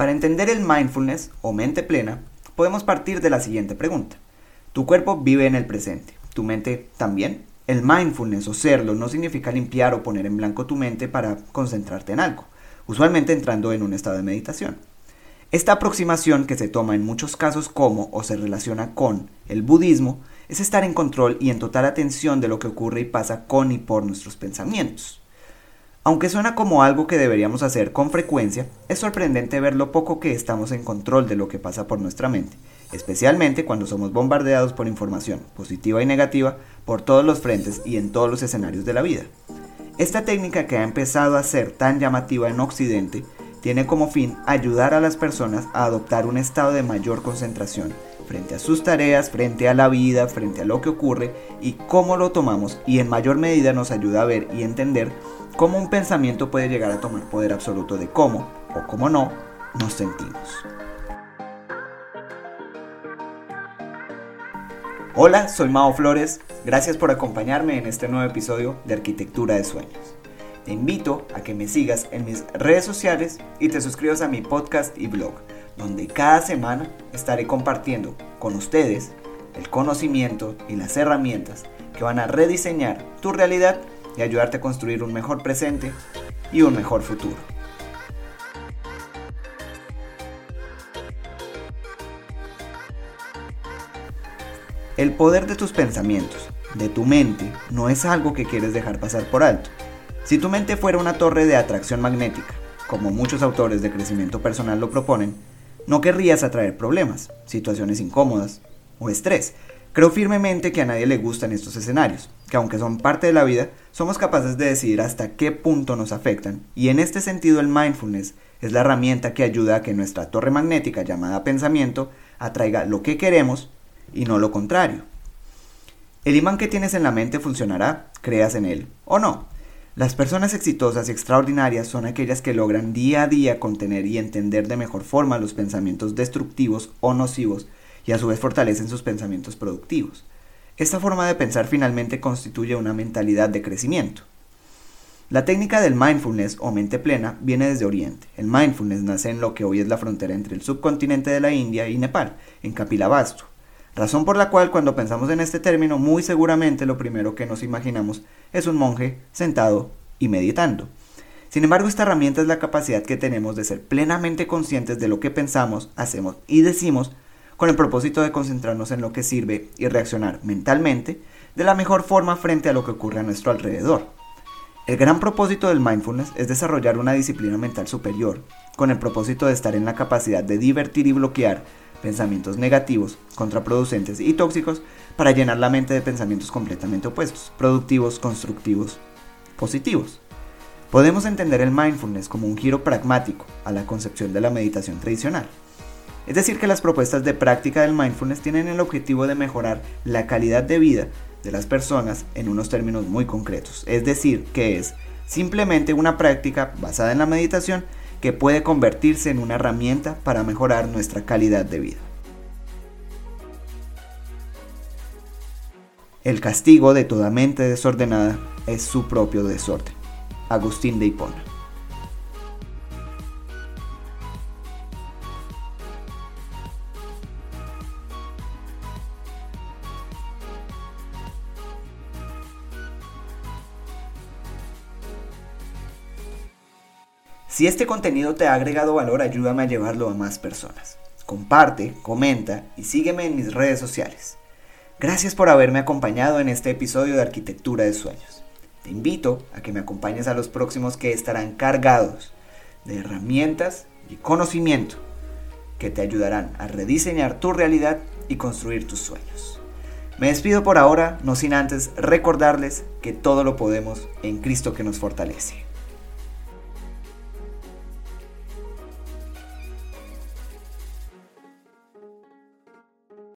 Para entender el mindfulness o mente plena, podemos partir de la siguiente pregunta. Tu cuerpo vive en el presente, tu mente también. El mindfulness o serlo no significa limpiar o poner en blanco tu mente para concentrarte en algo, usualmente entrando en un estado de meditación. Esta aproximación que se toma en muchos casos como o se relaciona con el budismo es estar en control y en total atención de lo que ocurre y pasa con y por nuestros pensamientos. Aunque suena como algo que deberíamos hacer con frecuencia, es sorprendente ver lo poco que estamos en control de lo que pasa por nuestra mente, especialmente cuando somos bombardeados por información, positiva y negativa, por todos los frentes y en todos los escenarios de la vida. Esta técnica que ha empezado a ser tan llamativa en Occidente tiene como fin ayudar a las personas a adoptar un estado de mayor concentración frente a sus tareas, frente a la vida, frente a lo que ocurre y cómo lo tomamos y en mayor medida nos ayuda a ver y entender cómo un pensamiento puede llegar a tomar poder absoluto de cómo o cómo no nos sentimos. Hola, soy Mao Flores, gracias por acompañarme en este nuevo episodio de Arquitectura de Sueños. Te invito a que me sigas en mis redes sociales y te suscribas a mi podcast y blog, donde cada semana estaré compartiendo con ustedes el conocimiento y las herramientas que van a rediseñar tu realidad y ayudarte a construir un mejor presente y un mejor futuro. El poder de tus pensamientos, de tu mente, no es algo que quieres dejar pasar por alto si tu mente fuera una torre de atracción magnética, como muchos autores de crecimiento personal lo proponen, no querrías atraer problemas, situaciones incómodas o estrés. Creo firmemente que a nadie le gustan estos escenarios, que aunque son parte de la vida, somos capaces de decidir hasta qué punto nos afectan, y en este sentido el mindfulness es la herramienta que ayuda a que nuestra torre magnética llamada pensamiento atraiga lo que queremos y no lo contrario. El imán que tienes en la mente funcionará, creas en él o no. Las personas exitosas y extraordinarias son aquellas que logran día a día contener y entender de mejor forma los pensamientos destructivos o nocivos y a su vez fortalecen sus pensamientos productivos. Esta forma de pensar finalmente constituye una mentalidad de crecimiento. La técnica del mindfulness o mente plena viene desde Oriente. El mindfulness nace en lo que hoy es la frontera entre el subcontinente de la India y Nepal, en Kapilavastu, razón por la cual cuando pensamos en este término muy seguramente lo primero que nos imaginamos es un monje sentado y meditando. Sin embargo, esta herramienta es la capacidad que tenemos de ser plenamente conscientes de lo que pensamos, hacemos y decimos con el propósito de concentrarnos en lo que sirve y reaccionar mentalmente de la mejor forma frente a lo que ocurre a nuestro alrededor. El gran propósito del mindfulness es desarrollar una disciplina mental superior, con el propósito de estar en la capacidad de divertir y bloquear pensamientos negativos, contraproducentes y tóxicos para llenar la mente de pensamientos completamente opuestos, productivos, constructivos, positivos. Podemos entender el mindfulness como un giro pragmático a la concepción de la meditación tradicional. Es decir, que las propuestas de práctica del mindfulness tienen el objetivo de mejorar la calidad de vida de las personas en unos términos muy concretos. Es decir, que es simplemente una práctica basada en la meditación que puede convertirse en una herramienta para mejorar nuestra calidad de vida. El castigo de toda mente desordenada es su propio desorden. Agustín de Hipona. Si este contenido te ha agregado valor, ayúdame a llevarlo a más personas. Comparte, comenta y sígueme en mis redes sociales. Gracias por haberme acompañado en este episodio de Arquitectura de Sueños. Te invito a que me acompañes a los próximos que estarán cargados de herramientas y conocimiento que te ayudarán a rediseñar tu realidad y construir tus sueños. Me despido por ahora, no sin antes recordarles que todo lo podemos en Cristo que nos fortalece.